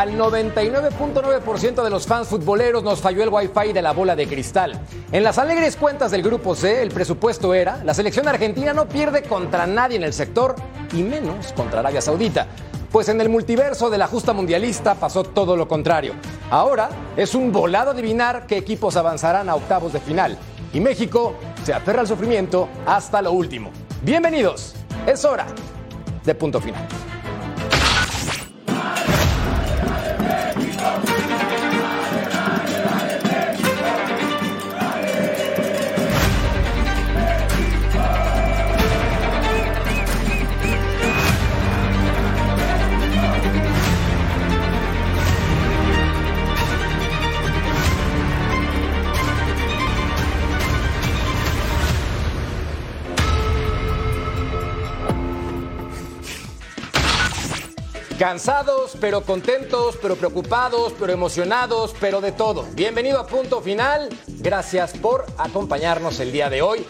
Al 99.9% de los fans futboleros nos falló el wifi de la bola de cristal. En las alegres cuentas del Grupo C, el presupuesto era, la selección argentina no pierde contra nadie en el sector y menos contra Arabia Saudita. Pues en el multiverso de la justa mundialista pasó todo lo contrario. Ahora es un volado adivinar qué equipos avanzarán a octavos de final. Y México se aferra al sufrimiento hasta lo último. Bienvenidos, es hora de punto final. Cansados, pero contentos, pero preocupados, pero emocionados, pero de todo. Bienvenido a Punto Final. Gracias por acompañarnos el día de hoy.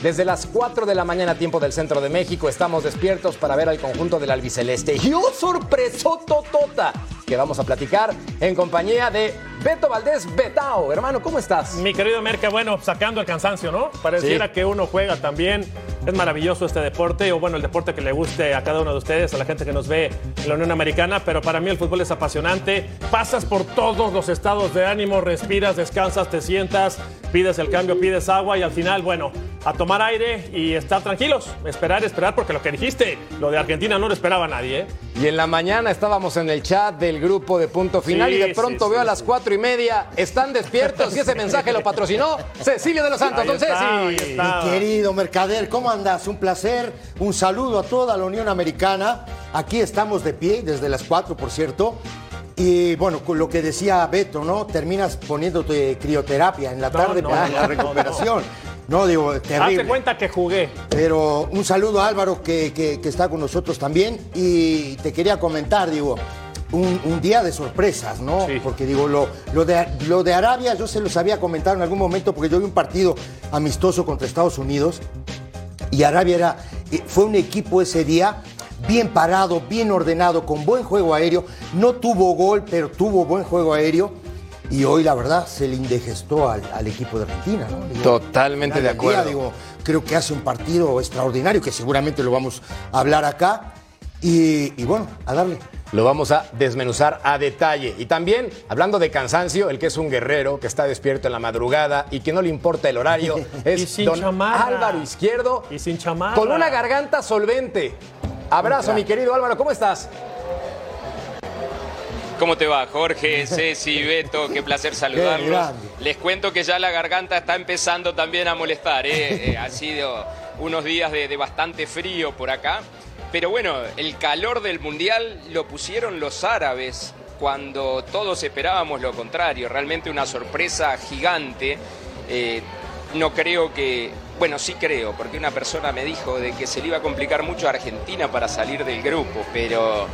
Desde las 4 de la mañana, tiempo del centro de México, estamos despiertos para ver al conjunto del albiceleste. Y un sorpresototota que vamos a platicar en compañía de Beto Valdés Betao. Hermano, ¿cómo estás? Mi querido Merca, bueno, sacando el cansancio, ¿no? Pareciera Sí. que uno juega también. Es maravilloso este deporte, o bueno, el deporte que le guste a cada uno de ustedes, a la gente que nos ve en la Unión Americana, pero para mí el fútbol es apasionante. Pasas por todos los estados de ánimo, respiras, descansas, te sientas, pides el cambio, pides agua y al final, bueno, a tomar aire y estar tranquilos. Esperar, esperar, porque lo que dijiste, lo de Argentina no lo esperaba nadie, ¿eh? Y en la mañana estábamos en el chat del grupo de Punto Final Sí, y de pronto sí, veo sí, a las cuatro y media, están despiertos y ese mensaje lo patrocinó Cecilio de los Santos. Ahí Don está, Ceci. ahí está. Mi querido Mercader, ¿cómo andas? Un placer, un saludo a toda la Unión Americana. Aquí estamos de pie desde las 4, por cierto. Y bueno, con lo que decía Beto, ¿no? Terminas poniéndote crioterapia en la tarde no, para no, la no, recuperación. No, digo, Hazte terrible. cuenta que jugué. Pero un saludo a Álvaro que, que- que está con nosotros también. Y te quería comentar, digo, un, un día de sorpresas, ¿no? Sí. Porque digo, lo, lo, de, lo de Arabia yo se los había comentado en algún momento porque yo vi un partido amistoso contra Estados Unidos y Arabia era, eh, fue un equipo ese día bien parado, bien ordenado, con buen juego aéreo. No tuvo gol, pero tuvo buen juego aéreo. Y hoy, la verdad, se le indigestó al, al equipo de Argentina, ¿no? Digo, Totalmente al de del día, acuerdo. digo, creo que hace un partido extraordinario, que seguramente lo vamos a hablar acá. Y, y bueno, a darle. Lo vamos a desmenuzar a detalle. Y también, hablando de cansancio, el que es un guerrero, que está despierto en la madrugada y que no le importa el horario, Y es sin don chamarra. Álvaro Izquierdo. Y sin chamarra. Con una garganta solvente. Abrazo, mi querido Álvaro, ¿cómo estás? ¿Cómo te va, Jorge, Ceci, Beto? Qué placer saludarlos. Les cuento que ya la garganta está empezando también a molestar. ¿eh? Eh, ha sido unos días de, de bastante frío por acá. Pero bueno, el calor del Mundial lo pusieron los árabes cuando todos esperábamos lo contrario. Realmente una sorpresa gigante. Eh, no creo que, bueno, sí creo, porque una persona me dijo de que se le iba a complicar mucho a Argentina para salir del grupo, pero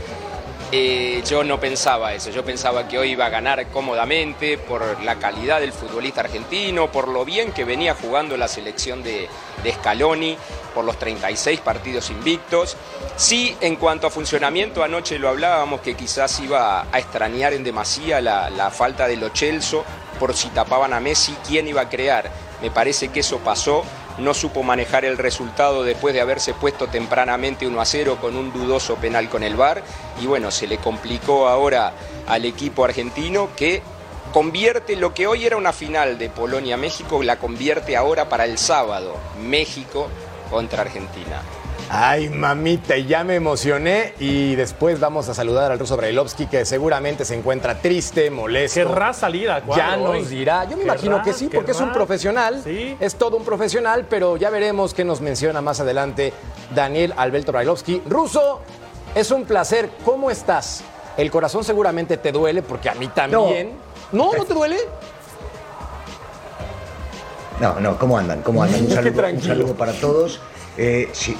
eh, yo no pensaba eso, yo pensaba que hoy iba a ganar cómodamente por la calidad del futbolista argentino, por lo bien que venía jugando la selección de, de Scaloni, por los 36 partidos invictos. Sí, en cuanto a funcionamiento, anoche lo hablábamos que quizás iba a extrañar en demasía la, la falta de Lo Celso, por si tapaban a Messi, ¿quién iba a crear? Me parece que eso pasó no supo manejar el resultado después de haberse puesto tempranamente 1 a 0 con un dudoso penal con el VAR. Y bueno, se le complicó ahora al equipo argentino que convierte lo que hoy era una final de Polonia-México, la convierte ahora para el sábado, México contra Argentina. Ay, mamita, ya me emocioné y después vamos a saludar al ruso Brailovsky que seguramente se encuentra triste, molesto. Querrá salir al cuadro Ya hoy. nos dirá. Yo me Querrá, imagino que sí, porque es un profesional. Sí. Es todo un profesional, pero ya veremos qué nos menciona más adelante Daniel Alberto Brailovsky. Ruso, es un placer. ¿Cómo estás? El corazón seguramente te duele porque a mí también. ¿No? ¿No, te duele? No, no, ¿cómo andan? ¿Cómo andan? Un saludo para todos. Eh, si,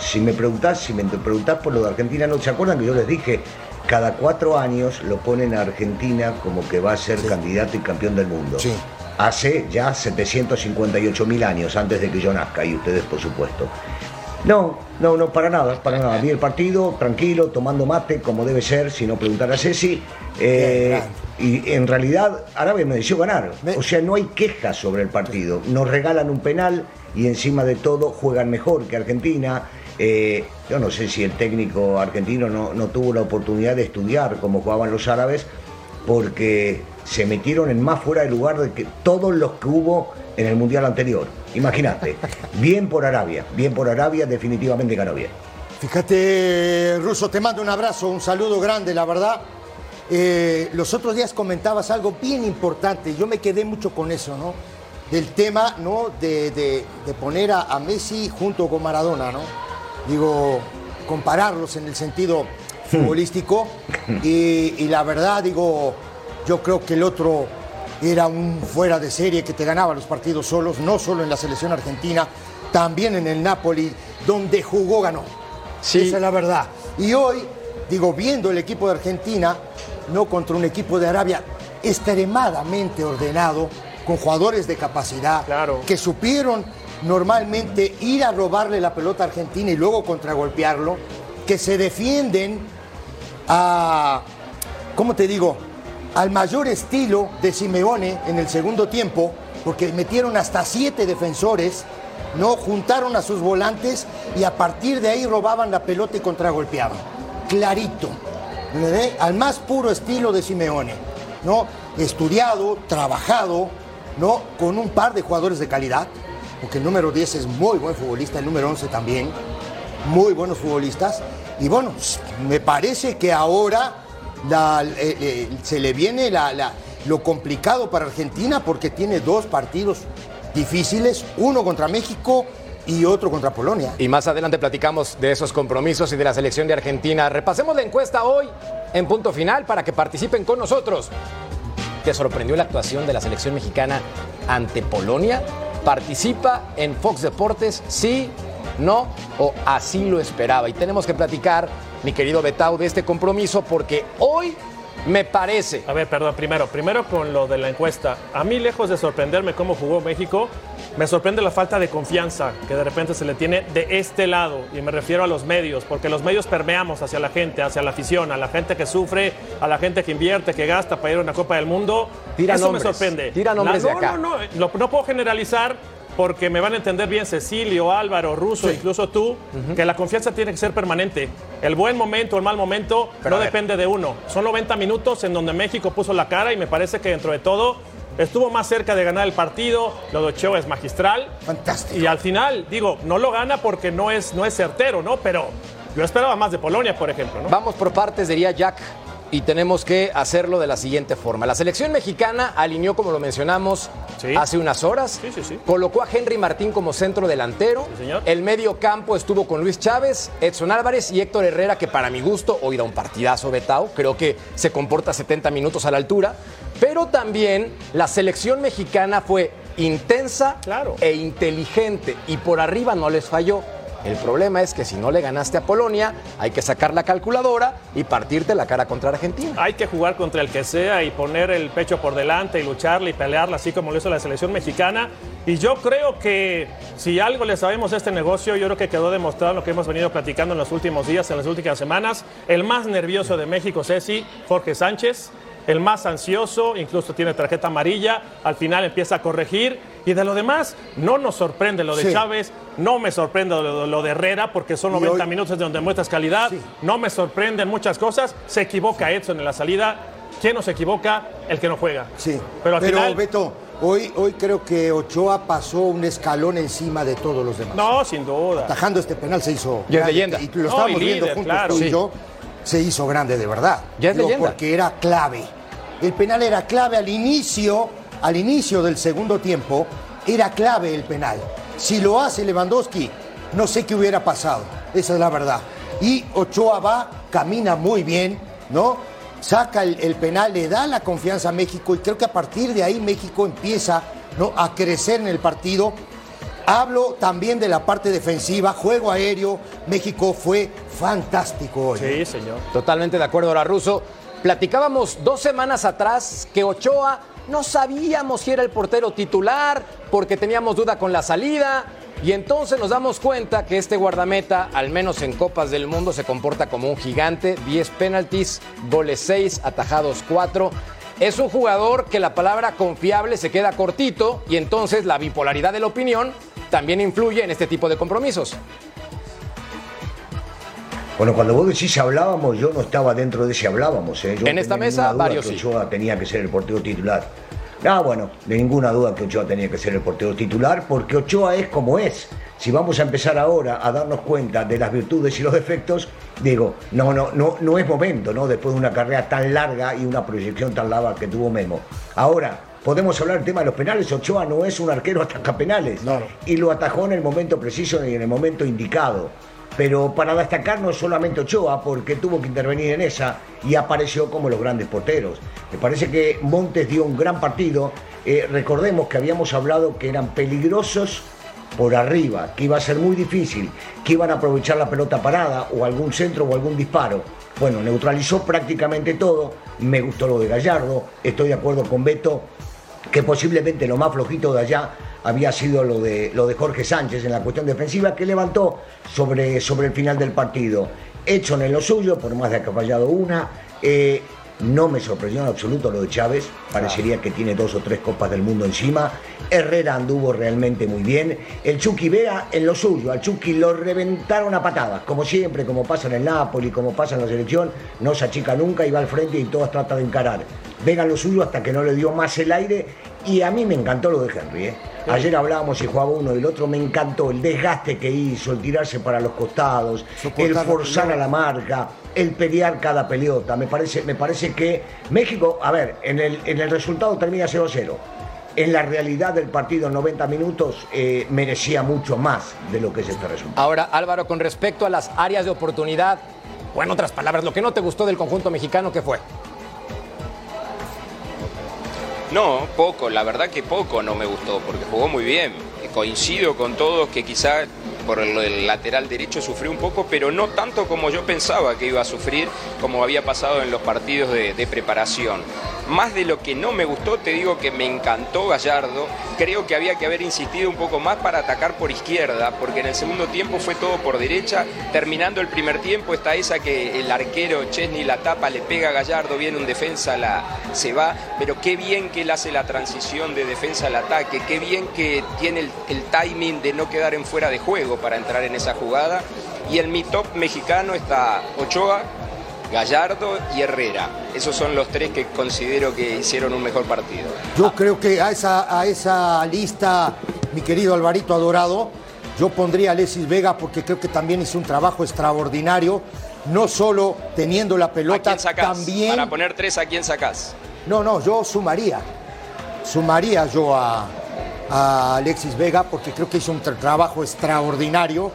si me preguntás, si me preguntás por lo de Argentina, ¿no se acuerdan que yo les dije? Cada cuatro años lo ponen a Argentina como que va a ser candidato y campeón del mundo. Sí. Hace ya 758 mil años antes de que yo nazca y ustedes, por supuesto. No, no, no, para nada, para nada. Vi el partido, tranquilo, tomando mate, como debe ser, si no preguntar a Ceci. Eh, y en realidad Arabia me deseó ganar. O sea, no hay quejas sobre el partido. Nos regalan un penal y encima de todo juegan mejor que Argentina. Eh, yo no sé si el técnico argentino no, no tuvo la oportunidad de estudiar cómo jugaban los árabes, porque se metieron en más fuera de lugar de que todos los que hubo en el Mundial anterior. Imagínate, bien por Arabia, bien por Arabia, definitivamente ganó bien. Fíjate, Russo, te mando un abrazo, un saludo grande, la verdad. Eh, los otros días comentabas algo bien importante, yo me quedé mucho con eso, ¿no? Del tema, ¿no? De, poner a, Messi junto con Maradona, ¿no? Digo, compararlos en el sentido hmm. futbolístico y, y la verdad, digo, yo creo que el otro era un fuera de serie que te ganaba los partidos solos, no solo en la selección argentina, también en el Napoli, donde jugó, ganó. Sí. Esa es la verdad. Y hoy, digo, viendo el equipo de Argentina, no contra un equipo de Arabia extremadamente ordenado, con jugadores de capacidad, que supieron normalmente ir a robarle la pelota a Argentina y luego contragolpearlo, que se defienden a, ¿cómo te digo? al mayor estilo de Simeone en el segundo tiempo, porque metieron hasta siete defensores, no juntaron a sus volantes y a partir de ahí robaban la pelota y contragolpeaban. Clarito, al más puro estilo de Simeone, ¿no? Estudiado, trabajado, ¿no? Con un par de jugadores de calidad, porque el número 10 es muy buen futbolista, el número 11 también, muy buenos futbolistas. Y bueno, me parece que ahora eh, eh, se le viene lo complicado para Argentina porque tiene dos partidos difíciles, uno contra México y otro contra Polonia. Y más adelante platicamos de esos compromisos y de la selección de Argentina. Repasemos la encuesta hoy en punto final para que participen con nosotros. ¿Te sorprendió la actuación de la selección mexicana ante Polonia? Participa en Fox Deportes, sí, no o así lo esperaba. Y tenemos que platicar mi querido Betau, de este compromiso, porque hoy me parece. A ver, perdón, primero, primero con lo de la encuesta. A mí, lejos de sorprenderme cómo jugó México, me sorprende la falta de confianza que de repente se le tiene de este lado, y me refiero a los medios, porque los medios permeamos hacia la gente, hacia la afición, a la gente que sufre, a la gente que invierte, que gasta para ir a una Copa del Mundo. Tira Eso me sorprende. Tira nombres de acá. No, no, no, no puedo generalizar, porque me van a entender bien Cecilio, Álvaro, Russo, incluso tú, que la confianza tiene que ser permanente. El buen momento, el mal momento, no depende de uno. Son 90 minutos en donde México puso la cara y me parece que dentro de todo estuvo más cerca de ganar el partido. Lo de Ochoa es magistral. Fantástico. Y al final, digo, no lo gana porque no es, no es certero, ¿no? Pero yo esperaba más de Polonia, por ejemplo, ¿no? Vamos por partes, diría Jack y tenemos que hacerlo de la siguiente forma. La selección mexicana alineó, como lo mencionamos hace unas horas, colocó a Henry Martín como centro delantero. El medio campo estuvo con Luis Chávez, Edson Álvarez y Héctor Herrera, que para mi gusto hoy da un partidazo Betao. Creo que se comporta 70 minutos a la altura. Pero también la selección mexicana fue intensa e inteligente y por arriba no les falló. El problema es que si no le ganaste a Polonia, hay que sacar la calculadora y partirte la cara contra Argentina. Hay que jugar contra el que sea y poner el pecho por delante y lucharle y pelearla así como lo hizo la selección mexicana. Y yo creo que si algo le sabemos a este negocio, yo creo que quedó demostrado lo que hemos venido platicando en los últimos días, en las últimas semanas. El más nervioso de México, Ceci, Jorge Sánchez el más ansioso, incluso tiene tarjeta amarilla, al final empieza a corregir y de lo demás no nos sorprende lo de Chávez, no me sorprende lo, de Herrera porque son 90 minutos de donde muestras calidad, no me sorprenden muchas cosas, se equivoca Edson en la salida, ¿quién no se equivoca? El que no juega. Sí, pero, al final... Beto, Hoy, hoy creo que Ochoa pasó un escalón encima de todos los demás. No, sin duda. Atajando este penal se hizo. Ya leyenda. Y lo estamos viendo juntos tú y yo se hizo grande de verdad. Ya es leyenda. Porque era clave. El penal era clave al inicio, al inicio del segundo tiempo, era clave el penal. Si lo hace Lewandowski, no sé qué hubiera pasado. Esa es la verdad. Y Ochoa va, camina muy bien, ¿no? Saca el, penal, le da la confianza a México y creo que a partir de ahí México empieza ¿no? a crecer en el partido Hablo también de la parte defensiva, juego aéreo. México fue fantástico hoy. Sí, señor. Totalmente de acuerdo, ahora Russo. Platicábamos dos semanas atrás que Ochoa no sabíamos si era el portero titular porque teníamos duda con la salida. Y entonces nos damos cuenta que este guardameta, al menos en Copas del Mundo, se comporta como un gigante. 10 penaltis, goles 6, atajados 4. Es un jugador que la palabra confiable se queda cortito y entonces la bipolaridad de la opinión también influye en este tipo de compromisos. Bueno, cuando vos decís hablábamos, yo no estaba dentro de ese hablábamos. ¿eh? Yo en esta mesa, varios que sí. Ochoa tenía que ser el portero titular. Ah, bueno, de ninguna duda que Ochoa tenía que ser el portero titular, porque Ochoa es como es. Si vamos a empezar ahora a darnos cuenta de las virtudes y los defectos, digo, no, no, no, no es momento, ¿no? Después de una carrera tan larga y una proyección tan larga que tuvo Memo. Ahora, podemos hablar del tema de los penales. Ochoa no es un arquero ataca penales. No. Y lo atajó en el momento preciso y en el momento indicado. Pero para destacar no solamente Ochoa, porque tuvo que intervenir en esa y apareció como los grandes porteros. Me parece que Montes dio un gran partido. Eh, recordemos que habíamos hablado que eran peligrosos por arriba, que iba a ser muy difícil, que iban a aprovechar la pelota parada o algún centro o algún disparo. Bueno, neutralizó prácticamente todo. Me gustó lo de Gallardo. Estoy de acuerdo con Beto que posiblemente lo más flojito de allá había sido lo de, lo de Jorge Sánchez en la cuestión defensiva que levantó sobre, sobre el final del partido. Edson en lo suyo, por más de que ha fallado una. eh, no me sorprendió en absoluto lo de Chávez, parecería que tiene dos o tres copas del mundo encima. Herrera anduvo realmente muy bien. El Chucky Vea en lo suyo, al Chucky lo reventaron a patadas, como siempre, como pasa en el Napoli, como pasa en la selección, no se achica nunca y va al frente y todos trata de encarar. Vega lo suyo hasta que no le dio más el aire y a mí me encantó lo de Henry. ¿eh? Ayer hablábamos si jugaba uno y el otro, me encantó el desgaste que hizo, el tirarse para los costados, el la forzar a la marca, el pelear cada pelota. Me parece, me parece que México, a ver, en el, en el resultado termina 0-0. En la realidad del partido en 90 minutos eh, merecía mucho más de lo que es este resultado. Ahora, Álvaro, con respecto a las áreas de oportunidad, o en otras palabras, lo que no te gustó del conjunto mexicano, ¿qué fue? No, poco, la verdad que poco no me gustó, porque jugó muy bien. Coincido con todos que quizá por el, lateral derecho sufrió un poco, pero no tanto como yo pensaba que iba a sufrir, como había pasado en los partidos de, preparación. Más de lo que no me gustó, te digo que me encantó Gallardo. Creo que había que haber insistido un poco más para atacar por izquierda, porque en el segundo tiempo fue todo por derecha. Terminando el primer tiempo está esa que el arquero Chesney la tapa, le pega a Gallardo, viene un defensa, la, se va. Pero qué bien que él hace la transición de defensa al ataque, qué bien que tiene el timing de no quedar en fuera de juego para entrar en esa jugada. Y en mi top mexicano está Ochoa, Gallardo y Herrera. Esos son los tres que considero que hicieron un mejor partido. Yo creo que a esa, a esa lista, mi querido Alvarito Adorado, yo pondría a Alexis Vega porque creo que también hizo un trabajo extraordinario, no solo teniendo la ¿A pelota, quién sacás? también... Para poner tres, ¿a quién sacás? No, no, yo sumaría. Sumaría yo a, a Alexis Vega porque creo que hizo un tra- trabajo extraordinario.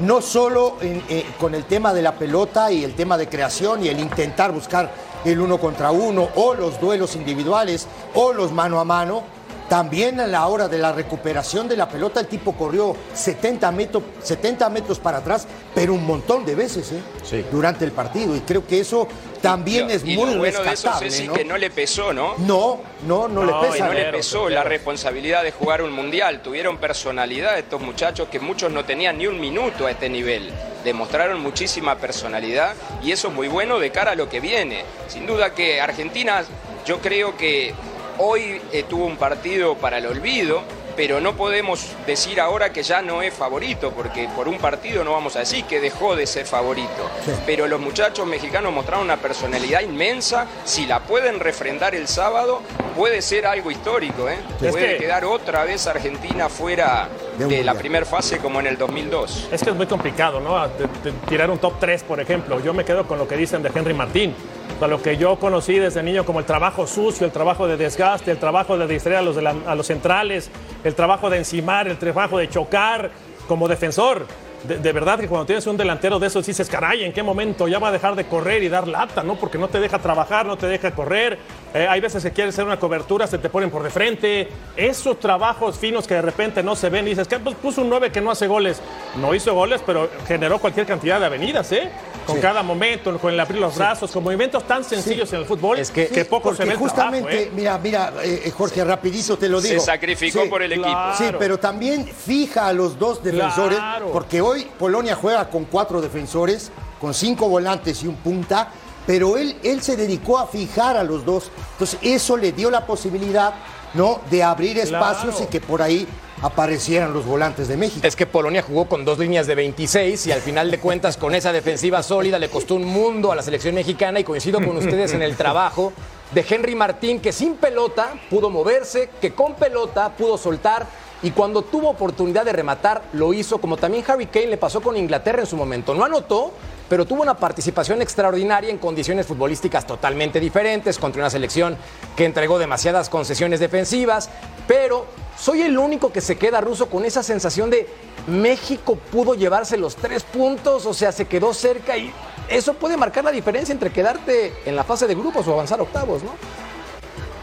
No solo eh, con el tema de la pelota y el tema de creación y el intentar buscar el uno contra uno o los duelos individuales o los mano a mano. También a la hora de la recuperación de la pelota, el tipo corrió 70 metros, 70 metros para atrás, pero un montón de veces ¿eh? Sí. durante el partido. Y creo que eso también Y es y muy lo bueno de eso, rescatable. Ceci, ¿no? que no le pesó, ¿no? No, no, no, le No, pesa. No le pesó la responsabilidad de jugar un mundial. Tuvieron personalidad estos muchachos que muchos no tenían ni un minuto a este nivel. Demostraron muchísima personalidad y eso es muy bueno de cara a lo que viene. Sin duda que Argentina, yo creo que hoy eh, tuvo un partido para el olvido. Pero no podemos decir ahora que ya no es favorito, porque por un partido no vamos a decir que dejó de ser favorito. Sí. Pero los muchachos mexicanos mostraron una personalidad inmensa. Si la pueden refrendar el sábado, puede ser algo histórico. ¿eh? Es Puede que- quedar otra vez Argentina fuera De la primera fase como en el 2002. Es que es muy complicado, ¿no? De- de tirar un top 3, por ejemplo. Yo me quedo con lo que dicen de Henry Martín. Lo que yo conocí desde niño como el trabajo sucio, el trabajo de desgaste, el trabajo de distraer a los centrales, el trabajo de encimar, el trabajo de chocar como defensor. De, de verdad que cuando tienes un delantero de esos dices, caray, ¿en qué momento ya va a dejar de correr y dar lata, ¿no? Porque no te deja trabajar, no te deja correr. Eh, hay veces que quieres hacer una cobertura, se te ponen por de frente. Esos trabajos finos que de repente no se ven. Y dices, que pues, puso un 9 que no hace goles. No hizo goles, pero generó cualquier cantidad de avenidas, ¿eh? Con cada momento, con el abrir los brazos, con movimientos tan sencillos en el fútbol Es que- que poco se ve el justamente, trabajo, ¿eh? mira, mira, eh, eh, Jorge, rapidito te lo Se digo. sacrificó Sí, por el equipo. claro. Sí, pero también fija a los dos defensores, Claro. porque hoy Polonia juega con cuatro defensores, con cinco volantes y un punta, pero él, él se dedicó a fijar a los dos. Entonces, eso le dio la posibilidad, ¿no?, de abrir espacios Claro. y que por ahí aparecieran los volantes de México. Es que Polonia jugó con dos líneas de 26 y al final de cuentas con esa defensiva sólida le costó un mundo a la selección mexicana y coincido con ustedes en el trabajo de Henry Martín que sin pelota pudo moverse, que con pelota pudo soltar y cuando tuvo oportunidad de rematar lo hizo como también Harry Kane le pasó con Inglaterra en su momento. No anotó, pero tuvo una participación extraordinaria en condiciones futbolísticas totalmente diferentes contra una selección que entregó demasiadas concesiones defensivas, pero soy el único que se queda ruso con esa sensación de México pudo llevarse los tres puntos, o sea, se quedó cerca y eso puede marcar la diferencia entre quedarte en la fase de grupos o avanzar octavos, ¿no?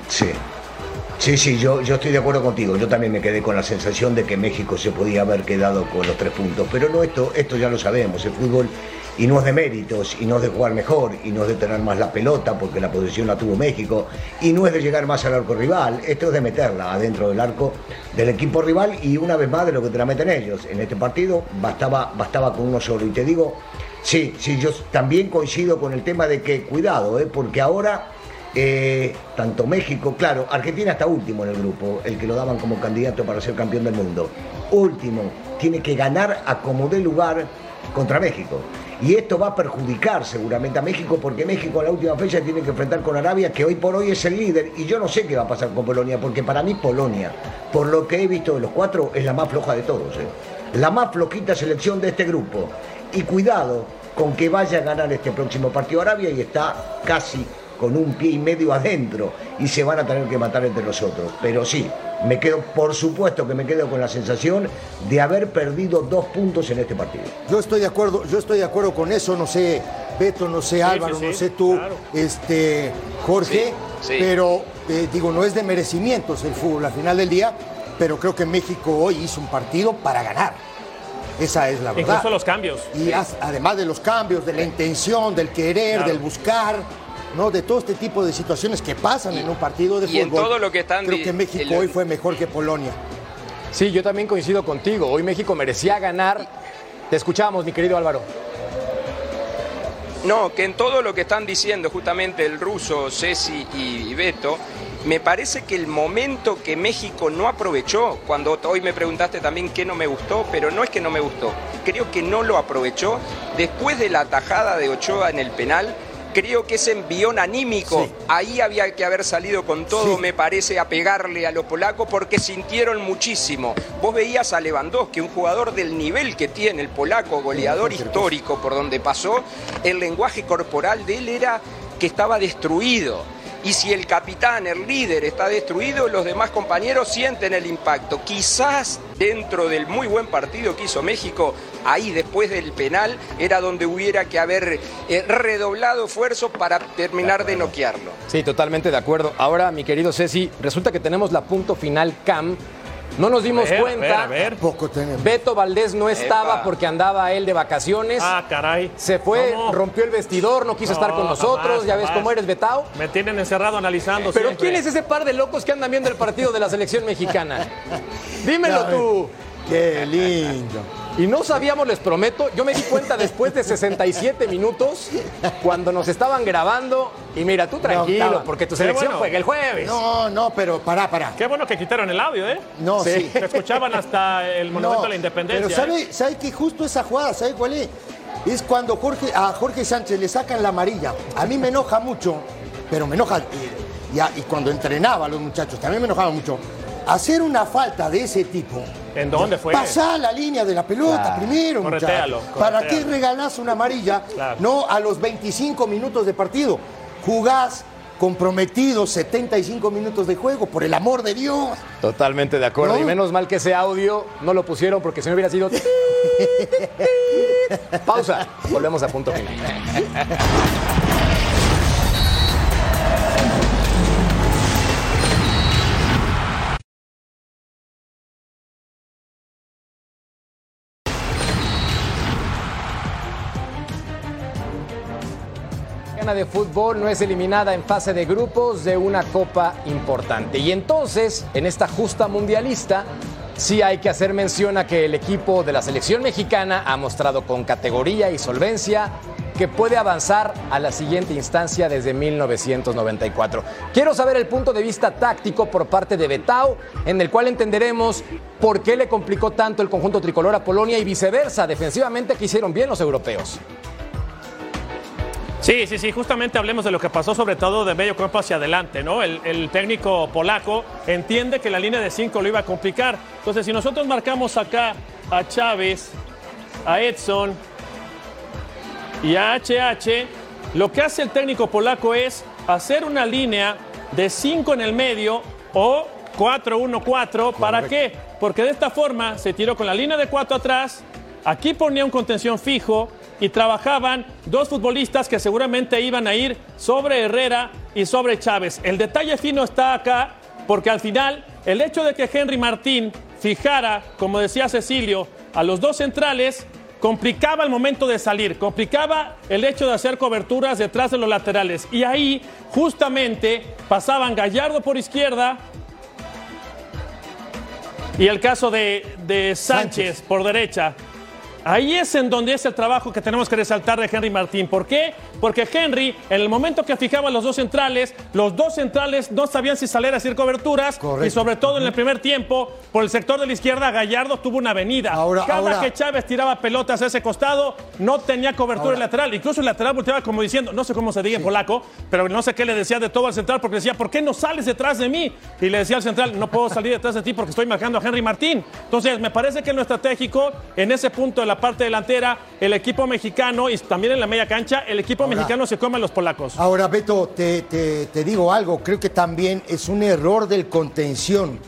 Sí. Sí, sí, yo, yo estoy de acuerdo contigo. Yo también me quedé con la sensación de que México se podía haber quedado con los tres puntos. Pero no, esto, esto ya lo sabemos. El fútbol, y no es de méritos, y no es de jugar mejor, y no es de tener más la pelota, porque la posesión la tuvo México, y no es de llegar más al arco rival. Esto es de meterla adentro del arco del equipo rival, y una vez más de lo que te la meten ellos. En este partido bastaba, bastaba con uno solo. Y te digo, sí, sí, yo también coincido con el tema de que, cuidado, ¿eh? porque ahora. Eh, tanto México, claro, Argentina está último en el grupo, el que lo daban como candidato para ser campeón del mundo. Último, tiene que ganar a como dé lugar contra México. Y esto va a perjudicar seguramente a México porque México en la última fecha tiene que enfrentar con Arabia, que hoy por hoy es el líder. Y yo no sé qué va a pasar con Polonia, porque para mí Polonia, por lo que he visto de los cuatro, es la más floja de todos. ¿eh? La más flojita selección de este grupo. Y cuidado con que vaya a ganar este próximo partido Arabia y está casi con un pie y medio adentro y se van a tener que matar entre nosotros. Pero sí, me quedo, por supuesto que me quedo con la sensación de haber perdido dos puntos en este partido. Yo estoy de acuerdo, yo estoy de acuerdo con eso, no sé, Beto, no sé, Álvaro, sí, no sé tú, claro. este, Jorge, Sí, sí. pero eh, digo, no es de merecimientos el fútbol al final del día, pero creo que México hoy hizo un partido para ganar. Esa es la verdad. Incluso los cambios. Y además de los cambios, de la intención, del querer, Claro. del buscar, ¿no? De todo este tipo de situaciones que pasan en un partido de y en fútbol. todo lo que están Creo que México el- hoy fue mejor que Polonia. Sí, yo también coincido contigo. Hoy México merecía ganar. Te escuchamos, mi querido Álvaro. No, que en todo lo que están diciendo justamente el ruso, Ceci y Beto, me parece que el momento que México no aprovechó, cuando hoy me preguntaste también qué no me gustó, pero no es que no me gustó, creo que no lo aprovechó después de la tajada de Ochoa en el penal. Creo que ese envión anímico, Sí. ahí había que haber salido con todo, Sí. me parece, a pegarle a los polacos porque sintieron muchísimo. Vos veías a Lewandowski, un jugador del nivel que tiene el polaco, goleador histórico por donde pasó, el lenguaje corporal de él era que estaba destruido. Y si el capitán, el líder, está destruido, los demás compañeros sienten el impacto. Quizás dentro del muy buen partido que hizo México, ahí después del penal, era donde hubiera que haber eh, redoblado esfuerzos para terminar de noquearlo. Sí, totalmente de acuerdo. Ahora, mi querido Ceci, resulta que tenemos la punto final CAM. No nos dimos A ver, a cuenta. ver, a ver. Poco tenemos. Beto Valdés no estaba Epa. porque andaba él de vacaciones. Ah, caray. Se fue, ¿Cómo? rompió el vestidor, no quiso No, estar con nosotros. jamás, ya ves jamás. cómo eres, Betao. Me tienen encerrado analizando Pero siempre. ¿quién es ese par de locos que andan viendo el partido de la selección mexicana? Dímelo tú. Qué lindo. Y no sabíamos, les prometo, yo me di cuenta después de 67 minutos cuando nos estaban grabando. Y mira, tú tranquilo, porque tu selección bueno. juega el jueves. No, no, pero pará, pará. Qué bueno que quitaron el audio, ¿eh? No, sí. Te escuchaban hasta el Monumento No, a la Independencia. Pero ¿eh? ¿sabe, sabe que justo esa jugada, ¿sabe cuál es? Es cuando Jorge, a Jorge Sánchez le sacan la amarilla. A mí me enoja mucho, pero me enoja. Y, y a- y cuando entrenaba a los muchachos, también me enojaba mucho. Hacer una falta de ese tipo. ¿En dónde fue? Pasá la línea de la pelota Claro. primero, Corretealo. ¿Para qué regalás una amarilla? Claro. No a los 25 minutos de partido. Jugás comprometido 75 minutos de juego, por el amor de Dios. Totalmente de acuerdo. ¿No? Y menos mal que ese audio no lo pusieron porque si no hubiera sido. Pausa. Volvemos a punto final. De fútbol no es eliminada en fase de grupos de una copa importante. Y entonces, en esta justa mundialista, sí hay que hacer mención a que el equipo de la selección mexicana ha mostrado con categoría y solvencia que puede avanzar a la siguiente instancia desde 1994. Quiero saber el punto de vista táctico por parte de Betao, en el cual entenderemos por qué le complicó tanto el conjunto tricolor a Polonia y viceversa, defensivamente que hicieron bien los europeos. Sí, sí, sí, justamente hablemos de lo que pasó sobre todo de medio campo hacia adelante, ¿no? El, el técnico polaco entiende que la línea de 5 lo iba a complicar. Entonces, si nosotros marcamos acá a Chávez, a Edson y a HH, lo que hace el técnico polaco es hacer una línea de 5 en el medio o 4-1-4. ¿Para qué? Porque de esta forma se tiró con la línea de 4 atrás, aquí ponía un contención fijo y trabajaban dos futbolistas que seguramente iban a ir sobre Herrera y sobre Chávez. El detalle fino está acá porque al final el hecho de que Henry Martín fijara, como decía Cecilio, a los dos centrales complicaba el momento de salir, complicaba el hecho de hacer coberturas detrás de los laterales. Y ahí justamente pasaban Gallardo por izquierda y el caso de, de Sánchez, Sánchez. por derecha. Ahí es en donde es el trabajo que tenemos que resaltar de Henry Martín. ¿Por qué? Porque Henry, en el momento que fijaba los dos centrales, los dos centrales no sabían si salir a hacer coberturas. Correcto. Y sobre todo en el primer tiempo, por el sector de la izquierda, Gallardo tuvo una avenida. Ahora- Cada ahora- que Chávez tiraba pelotas a ese costado, no tenía cobertura Ahora- lateral. Incluso el lateral volteaba como diciendo, no sé cómo se diga en polaco, pero no sé qué le decía de todo al central, porque decía, ¿por qué no sales detrás de mí? Y le decía al central, no puedo salir detrás de ti porque estoy marcando a Henry Martín. Entonces, me parece que en lo estratégico, en ese punto de la parte delantera, el equipo mexicano y también en la media cancha, el equipo Ahora- mexicano se come a los polacos. Ahora, Beto, te, te- te digo algo, creo que también es un error del contención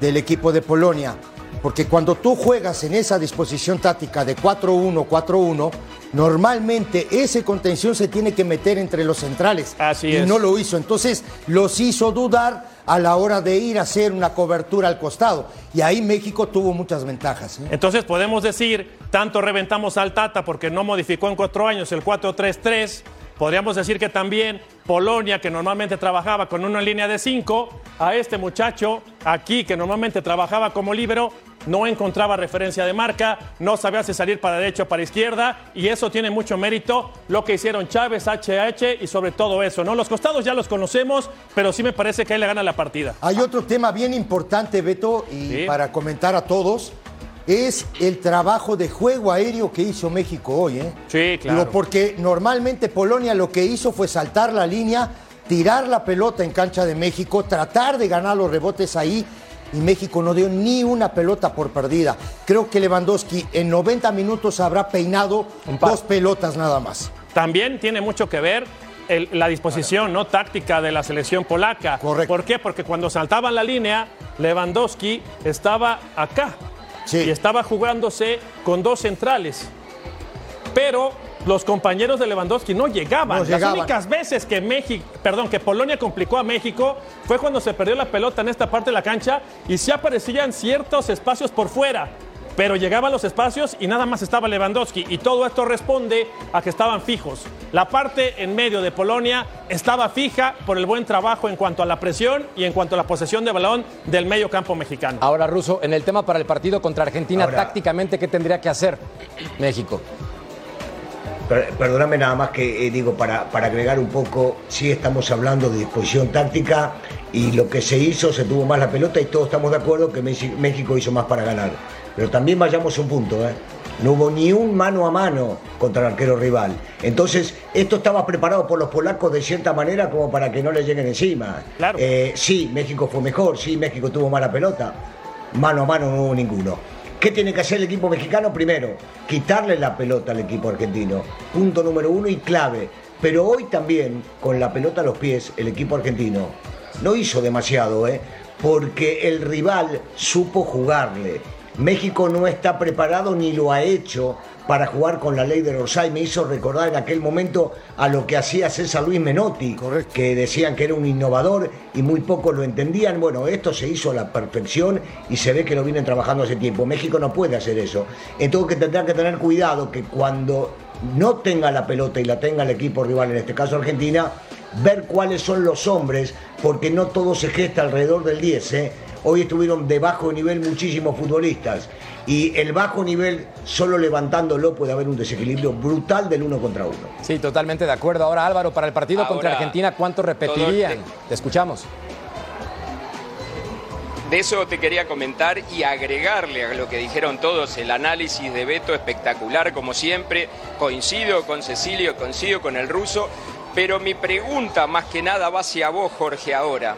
del equipo de Polonia, porque cuando tú juegas en esa disposición táctica de 4-1, 4-1, normalmente ese contención se tiene que meter entre los centrales. Así y es. no lo hizo, entonces los hizo dudar a la hora de ir a hacer una cobertura al costado. Y ahí México tuvo muchas ventajas. ¿eh? Entonces podemos decir, tanto reventamos al Tata porque no modificó en cuatro años el 4-3-3. Podríamos decir que también Polonia, que normalmente trabajaba con una línea de cinco, a este muchacho aquí, que normalmente trabajaba como líbero, no encontraba referencia de marca, no sabía si salir para derecha o para izquierda, y eso tiene mucho mérito lo que hicieron Chávez, HH y sobre todo eso, ¿no? Los costados ya los conocemos, pero sí me parece que ahí le gana la partida. Hay otro tema bien importante, Beto, y Sí. para comentar a todos, es el trabajo de juego aéreo que hizo México hoy. ¿eh? Sí, claro. Digo, porque normalmente Polonia lo que hizo fue saltar la línea, tirar la pelota en cancha de México, tratar de ganar los rebotes ahí. Y México no dio ni una pelota por perdida. Creo que Lewandowski en 90 minutos habrá peinado dos pelotas nada más. También tiene mucho que ver el- la disposición no táctica de la selección polaca. Correcto. ¿Por qué? Porque cuando saltaban la línea, Lewandowski estaba acá Sí. y estaba jugándose con dos centrales. Pero los compañeros de Lewandowski no llegaban. No Las únicas veces que México, perdón, que Polonia complicó a México fue cuando se perdió la pelota en esta parte de la cancha y sí aparecían ciertos espacios por fuera. Pero llegaban los espacios y nada más estaba Lewandowski. Y todo esto responde a que estaban fijos. La parte en medio de Polonia estaba fija por el buen trabajo en cuanto a la presión y en cuanto a la posesión de balón del medio campo mexicano. Ahora, Russo, en el tema para el partido contra Argentina, Ahora- tácticamente, ¿qué tendría que hacer México? Per- Perdóname nada más que eh, digo, para, para agregar un poco, sí estamos hablando de disposición táctica y lo que se hizo, se tuvo más la pelota y todos estamos de acuerdo que México hizo más para ganar. Pero también vayamos a un punto, ¿eh? No hubo ni un mano a mano contra el arquero rival. Entonces, esto estaba preparado por los polacos de cierta manera como para que no le lleguen encima. Claro. Eh, sí, México fue mejor, sí, México tuvo mala pelota. Mano a mano no hubo ninguno. ¿Qué tiene que hacer el equipo mexicano? Primero, quitarle la pelota al equipo argentino. Punto número uno y clave. Pero hoy también, con la pelota a los pies, el equipo argentino no hizo demasiado, ¿eh? porque el rival supo jugarle. México no está preparado ni lo ha hecho para jugar con la ley del Orsay. Me hizo recordar en aquel momento a lo que hacía César Luis Menotti, que decían que era un innovador y muy pocos lo entendían. Bueno, esto se hizo a la perfección y se ve que lo vienen trabajando hace tiempo. México no puede hacer eso. Entonces que tendrá que tener cuidado que cuando no tenga la pelota y la tenga el equipo rival, en este caso Argentina, ver cuáles son los hombres, porque no todo se gesta alrededor del 10. ¿eh? Hoy estuvieron de bajo nivel muchísimos futbolistas y el bajo nivel, solo levantándolo puede haber un desequilibrio brutal del uno contra uno. Sí, totalmente de acuerdo. Ahora Álvaro, para el partido contra Argentina, ¿cuánto repetirían? Te escuchamos. De eso te quería comentar y agregarle a lo que dijeron todos, el análisis de Beto espectacular como siempre, coincido con Cecilio, coincido con el ruso, pero mi pregunta más que nada va hacia vos, Jorge, ahora.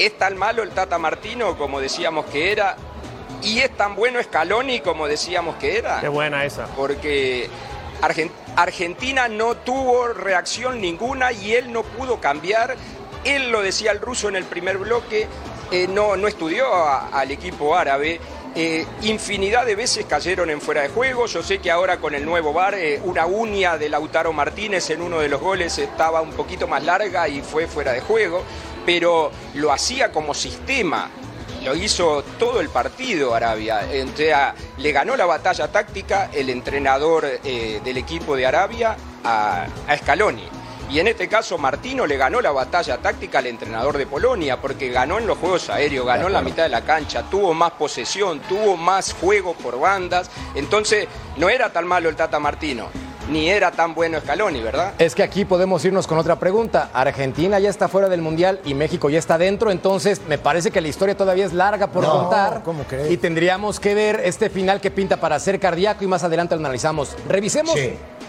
¿Es tan malo el Tata Martino como decíamos que era? ¿Y es tan bueno Scaloni como decíamos que era? Qué buena esa. Porque Argentina no tuvo reacción ninguna y él no pudo cambiar. Él lo decía el ruso en el primer bloque, eh, no, no estudió al equipo árabe. Eh, infinidad de veces cayeron en fuera de juego. Yo sé que ahora con el nuevo VAR, eh, una uña de Lautaro Martínez en uno de los goles estaba un poquito más larga y fue fuera de juego, pero lo hacía como sistema. Lo hizo todo el partido Arabia. le ganó la batalla táctica el entrenador del equipo de Arabia a, a Scaloni. Y en este caso Martino le ganó la batalla táctica al entrenador de Polonia porque ganó en los juegos aéreos, ganó en la mitad de la cancha, tuvo más posesión, tuvo más juego por bandas. Entonces no era tan malo el Tata Martino. Ni era tan bueno Scaloni, ¿verdad? Es que aquí podemos irnos con otra pregunta. Argentina ya está fuera del Mundial y México ya está dentro, entonces me parece que la historia todavía es larga por contar. ¿cómo y tendríamos que ver este final que pinta para ser cardíaco y más adelante lo analizamos. Revisemos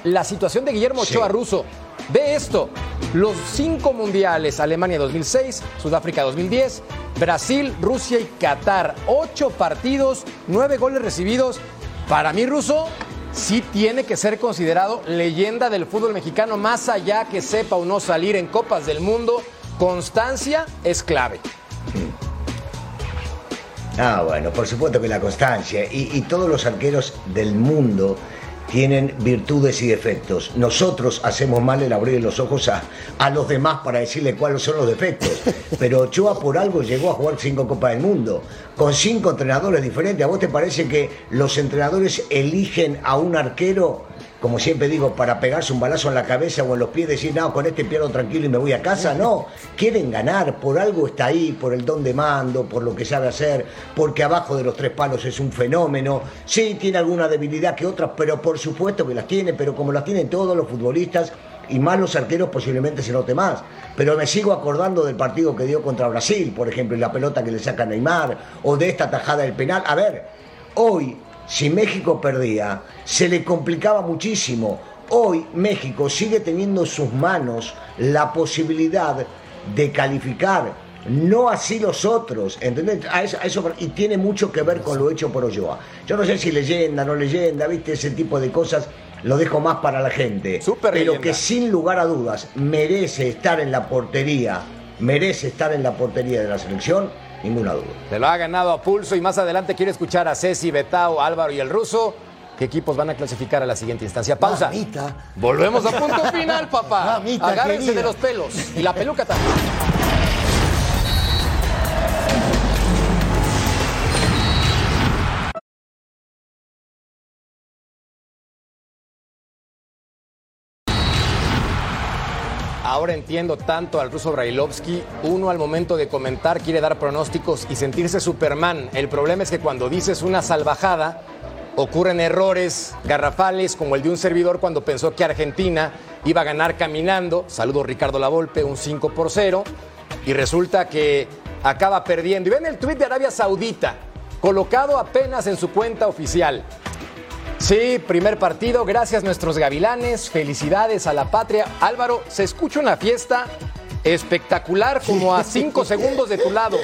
la situación de Guillermo Ochoa Russo. Ve esto, los cinco mundiales, Alemania 2006, Sudáfrica 2010, Brasil, Rusia y Qatar. Ocho partidos, nueve goles recibidos. Para mí, Russo, sí tiene que ser considerado leyenda del fútbol mexicano, más allá que sepa o no salir en Copas del Mundo. Constancia es clave. Ah, bueno, por supuesto que la constancia. Y, y todos los arqueros del mundo tienen virtudes y defectos. Nosotros hacemos mal el abrir los ojos a, a los demás para decirle cuáles son los defectos. Pero Ochoa por algo llegó a jugar cinco Copas del Mundo, con cinco entrenadores diferentes. ¿A vos te parece que los entrenadores eligen a un arquero como siempre digo, para pegarse un balazo en la cabeza o en los pies, decir, no, con este pierdo tranquilo y me voy a casa. No, quieren ganar, por algo está ahí, por el don de mando, por lo que sabe hacer, porque abajo de los tres palos es un fenómeno. Sí, tiene alguna debilidad que otras, pero por supuesto que las tiene, pero como las tienen todos los futbolistas, y más los arqueros posiblemente se note más. Pero me sigo acordando del partido que dio contra Brasil, por ejemplo, y la pelota que le saca Neymar, o de esta tajada del penal. A ver, hoy si México perdía, se le complicaba muchísimo. Hoy México sigue teniendo en sus manos la posibilidad de calificar, no así los otros, ¿entendés? eso, y tiene mucho que ver con lo hecho por Olloa. Yo no sé si leyenda, no leyenda, viste, ese tipo de cosas lo dejo más para la gente. pero que sin lugar a dudas merece estar en la portería, merece estar en la portería de la selección ninguna duda. Se lo ha ganado a pulso y más adelante quiere escuchar a Ceci, Betao, Álvaro y el ruso. ¿Qué equipos van a clasificar a la siguiente instancia? Pausa. Mamita. Volvemos a punto final, papá. Mamita Agárrense de los pelos. Y la peluca también. Entiendo tanto al ruso Brailovsky. Uno al momento de comentar quiere dar pronósticos y sentirse Superman. El problema es que cuando dices una salvajada, ocurren errores garrafales como el de un servidor cuando pensó que Argentina iba a ganar caminando. Saludo Ricardo Lavolpe, un 5 por 0. Y resulta que acaba perdiendo. Y ven el tuit de Arabia Saudita, colocado apenas en su cuenta oficial. Sí, primer partido. Gracias nuestros gavilanes. Felicidades a la patria. Álvaro, se escucha una fiesta espectacular como a cinco segundos de tu lado.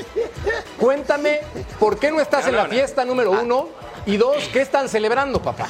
Cuéntame, ¿por qué no estás en la fiesta número uno? Y dos, ¿qué están celebrando, papá?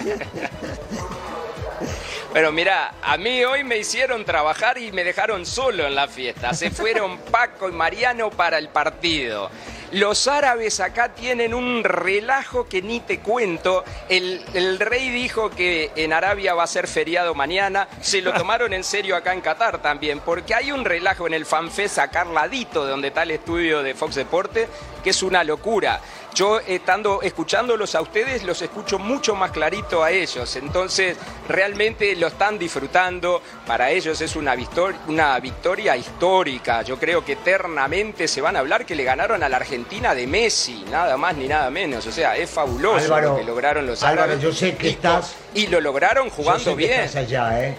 Pero mira, a mí hoy me hicieron trabajar y me dejaron solo en la fiesta. Se fueron Paco y Mariano para el partido. Los árabes acá tienen un relajo que ni te cuento. El, el rey dijo que en Arabia va a ser feriado mañana. Se lo tomaron en serio acá en Qatar también, porque hay un relajo en el FanFest acá al ladito de donde está el estudio de Fox Deporte, que es una locura. Yo estando escuchándolos a ustedes, los escucho mucho más clarito a ellos. Entonces, realmente lo están disfrutando. Para ellos es una, victor- una victoria histórica. Yo creo que eternamente se van a hablar que le ganaron a la Argentina de Messi, nada más ni nada menos. O sea, es fabuloso Álvaro, lo que lograron los Álvaro, árabes. yo sé que Y- estás- Y lo lograron Yo jugando sé que bien. estás allá, ¿eh?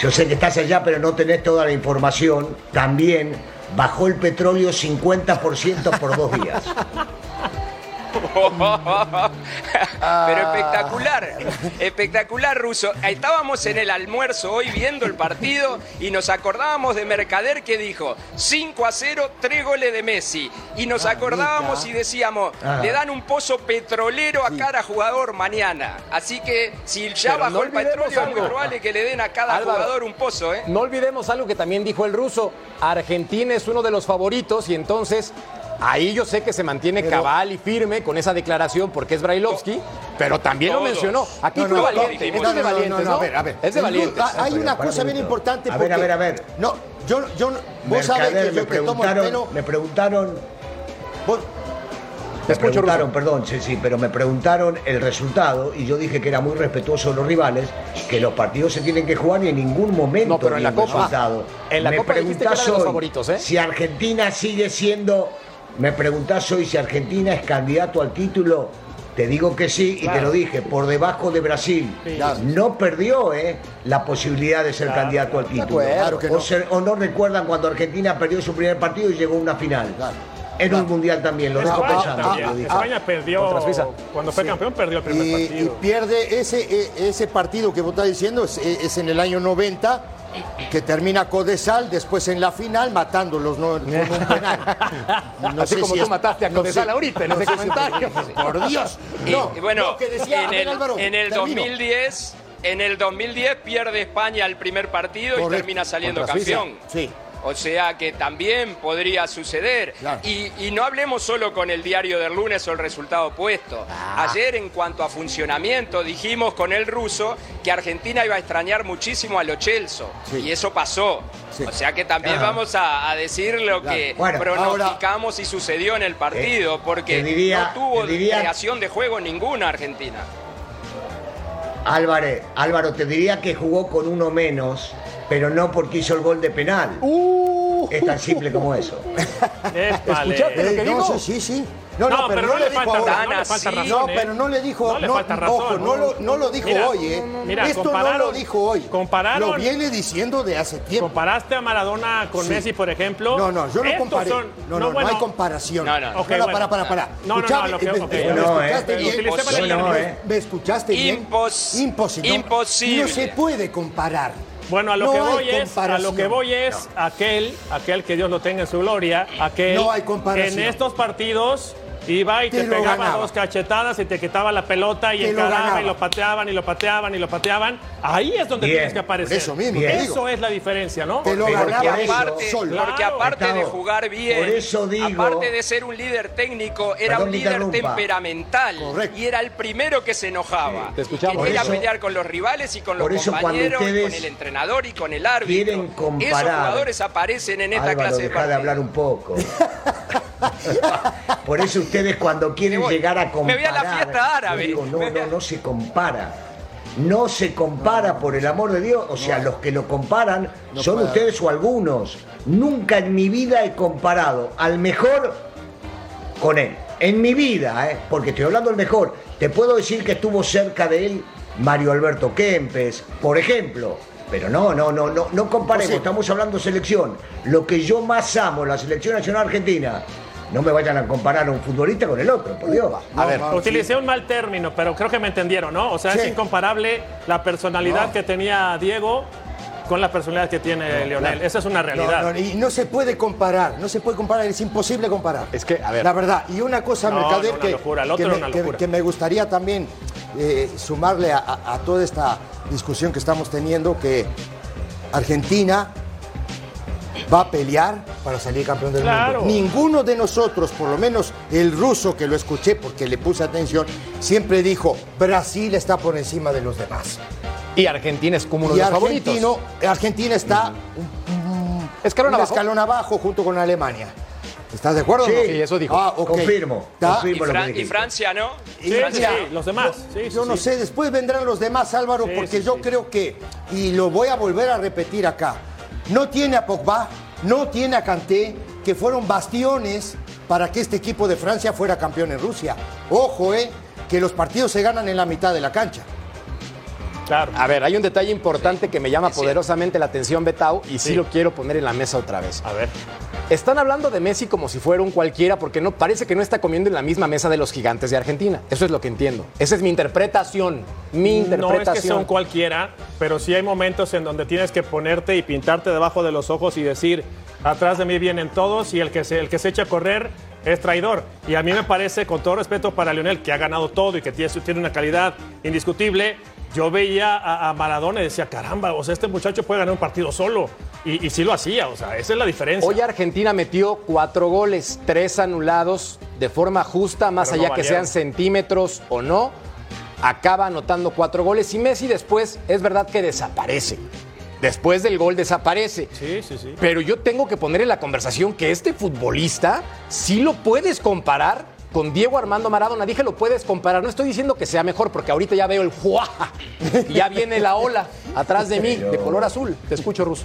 Yo sé que estás allá, pero no tenés toda la información. También bajó el petróleo 50% por dos días. Pero espectacular, espectacular, Ruso. Estábamos en el almuerzo hoy viendo el partido y nos acordábamos de Mercader que dijo 5 a 0, 3 goles de Messi. Y nos acordábamos y decíamos, Ah. le dan un pozo petrolero a cada jugador mañana. Así que si ya Pero bajó no el petróleo, es muy probable que le den a cada Álvaro. jugador un pozo, ¿eh? No olvidemos algo que también dijo el ruso. Argentina es uno de los favoritos y entonces ahí yo sé que se mantiene cabal y firme con esa declaración porque es Brailovsky, pero también lo mencionó. Aquí No, fue no, valiente. no, Esto es de no, no, valientes, no, ¿no? a ver, a ver. Es de valientes. ah, Hay una cosa bien importante. A ver, porque- a ver, a ver. No, yo, yo, vos sabés que yo me te tomo el preguntaron, pelo. me preguntaron, vos- me preguntaron, perdón, sí, sí, pero me preguntaron el resultado y yo dije que era muy respetuoso de los rivales, que los partidos se tienen que jugar y en ningún momento No, pero en la el Copa- resultado. en la me Copa dijiste que preguntás era de los favoritos, ¿eh? Si Argentina sigue siendo, me preguntás hoy si Argentina es candidato al título. Te digo que sí y te lo dije, por debajo de Brasil. Claro. No perdió eh, la posibilidad de ser Claro, candidato al título. acuerdo. Claro que o, no. o no recuerdan cuando Argentina perdió su primer partido y llegó a una final. Claro. En un mundial también, lo dejo España pensando. también. lo dije. España perdió cuando fue campeón perdió el primer y, y partido. pierde ese, e- ese partido que vos estás diciendo, es, es en el año 90, que termina Codesal, después en la final matándolos ¿no? con un penal. No Así sé como si tú es- mataste a no Codesal sé- ahorita en no ese sé si- comentario. Por Dios. Y- No, y bueno, no, que decía, en, el, Álvaro, en el termino. 2010, en el 2010 pierde España el primer partido y termina saliendo campeón. Sí. O sea que también podría suceder. Claro. Y, y no hablemos solo con el diario del lunes o el resultado opuesto. Ah. Ayer, en cuanto a funcionamiento, dijimos con el ruso que Argentina iba a extrañar muchísimo a Lo Celso. Sí. Y eso pasó. Sí. O sea que también vamos a, a decir lo que Bueno, pronosticamos y sucedió en el partido. Eh, porque diría- no tuvo diría- creación de juego ninguna Argentina. Álvarez, Álvaro, te diría que jugó con uno menos, pero no porque hizo el gol de penal. Uh, Es tan simple como eso. Épale. ¿Escuchaste? lo eh, no, sí, sí, sí. No, no, No, pero, no, le dijo falta, ahora. no razón. No, pero no le dijo, No le falta razón. ojo, no lo, no lo dijo Mira, hoy, ¿eh? mira, Esto no lo dijo hoy. compararon- Lo viene diciendo de hace tiempo. ¿Comparaste a Maradona con Sí. Messi, por ejemplo? No, no, yo no Estos comparé. son- no, no, no, bueno, hay comparación. No, no. Ok, para, bueno. para, para, para. No, no, no, lo ¿me- ok, ¿Me, bueno. No, escuchaste eh. bien? Eh. ¿Me escuchaste bien? Impos- Imposible. imposible. No se puede comparar. Bueno, a lo No que voy es, a lo que voy es aquel, aquel que Dios lo tenga en su gloria, aquel No hay comparación. en estos partidos iba y te, Te pegaba ganaba. dos cachetadas y te quitaba la pelota y Te encaraba y lo pateaban y lo pateaban y lo pateaban. Ahí es donde Bien. tienes que aparecer. Eso mismo Eso es la diferencia, ¿no? Te lo ganaba eso solo. Porque aparte de jugar bien, por eso digo- aparte de ser un líder técnico, era un líder interrumpa. temperamental Correcto. y era el primero que se enojaba. Te escuchamos. Quería pelear con los rivales y con los eso compañeros, ustedes con el entrenador y con el árbitro. Esos jugadores aparecen en esta Álvaro, clase de deja de hablar un poco. Por eso ustedes cuando quieren Me llegar a Me comparar... voy a la fiesta árabe. digo, no, Me no, no se compara. No se compara, por el amor de Dios. O sea, los que lo comparan son ustedes o algunos. Nunca en mi vida he comparado al mejor con él. En mi vida, ¿eh? porque estoy hablando del mejor. Te puedo decir que estuvo cerca de él Mario Alberto Kempes, por ejemplo. Pero no, no, no, no, no comparemos, estamos hablando selección. Lo que yo más amo, la selección nacional argentina, no me vayan a comparar a un futbolista con el otro, por Dios. A ver, Utilicé un mal término, pero creo que me entendieron, ¿no? O sea, es incomparable la personalidad No. que tenía Diego con la personalidad que tiene Lionel. claro. Esa es una No, realidad. no, y no se puede comparar, no se puede comparar, es imposible comparar. Es que, a ver. La verdad, y una cosa, No, Mercader, no, una que, locura, me, una que- me gustaría también eh, sumarle a, a- a toda esta discusión que estamos teniendo, que Argentina va a pelear para salir campeón del Claro. mundo. Ninguno de nosotros, por lo menos el ruso que lo escuché porque le puse atención, siempre dijo, Brasil está por encima de los demás. Y Argentina es como uno y de los favoritos. Argentina está Escalón un abajo. escalón abajo junto con Alemania. ¿Estás de acuerdo? Sí, no? Sí, eso dijo. Ah, ok. Confirmo. Y, lo que Fran- y dijiste. Francia, ¿no? Y Sí, Francia, sí, los demás. Yo, Sí, sí, yo no sé, después vendrán los demás, Álvaro, Sí, porque sí, yo sí. creo que, y lo voy a volver a repetir acá, no tiene a Pogba, no tiene a Kanté, que fueron bastiones para que este equipo de Francia fuera campeón en Rusia. Ojo, eh, que los partidos se ganan en la mitad de la cancha. Claro. A ver, hay un detalle importante que me llama sí. poderosamente la atención, Betao, y sí, Sí. lo quiero poner en la mesa otra vez. A ver. Están hablando de Messi como si fuera un cualquiera porque no parece que no está comiendo en la misma mesa de los gigantes de Argentina. Eso es lo que entiendo. Esa es mi interpretación. Mi No es interpretación. que son cualquiera, pero sí hay momentos en donde tienes que ponerte y pintarte debajo de los ojos y decir, atrás de mí vienen todos y el que se, el que se echa a correr es traidor. Y a mí me parece, con todo respeto para Lionel, que ha ganado todo y que tiene, tiene una calidad indiscutible, yo veía a, a Maradona y decía, caramba, o sea, este muchacho puede ganar un partido solo. Y, y sí lo hacía, o sea, esa es la diferencia. Hoy Argentina metió cuatro goles, tres anulados de forma justa, más Pero no allá que sean centímetros o no. Acaba anotando cuatro goles y Messi después es verdad que desaparece. Después del gol desaparece. Sí, sí, sí. Pero yo tengo que poner en la conversación que este futbolista sí lo puedes comparar con Diego Armando Maradona. Dije lo puedes comparar. No estoy diciendo que sea mejor porque ahorita ya veo el. Y ya viene la ola atrás de mí, de color azul. Te escucho, Ruso.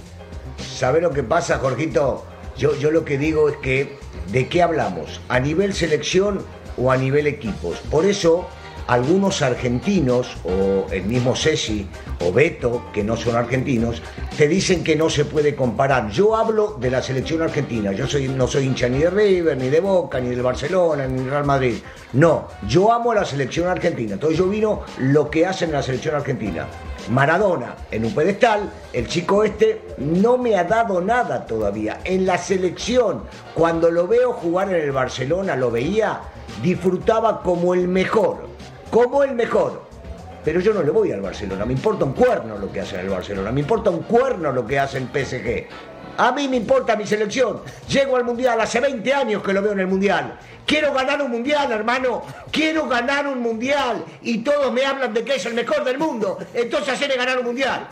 ¿Sabe lo que pasa, Jorgito? Yo, yo lo que digo es que, ¿de qué hablamos? ¿A nivel selección o a nivel equipos? Por eso, algunos argentinos, o el mismo Ceci o Beto, que no son argentinos, te dicen que no se puede comparar. Yo hablo de la selección argentina. Yo soy, no soy hincha ni de River, ni de Boca, ni del Barcelona, ni del Real Madrid. No, yo amo a la selección argentina. Entonces yo vino lo que hacen en la selección argentina. Maradona en un pedestal, el chico este no me ha dado nada todavía. En la selección, cuando lo veo jugar en el Barcelona, lo veía, disfrutaba como el mejor, como el mejor. Pero yo no le voy al Barcelona, me importa un cuerno lo que hace en el Barcelona, me importa un cuerno lo que hace en PSG. A mí me importa mi selección. Llego al Mundial, hace 20 años que lo veo en el Mundial. Quiero ganar un Mundial, hermano. Quiero ganar un Mundial. Y todos me hablan de que es el mejor del mundo. Entonces haceme ganar un Mundial.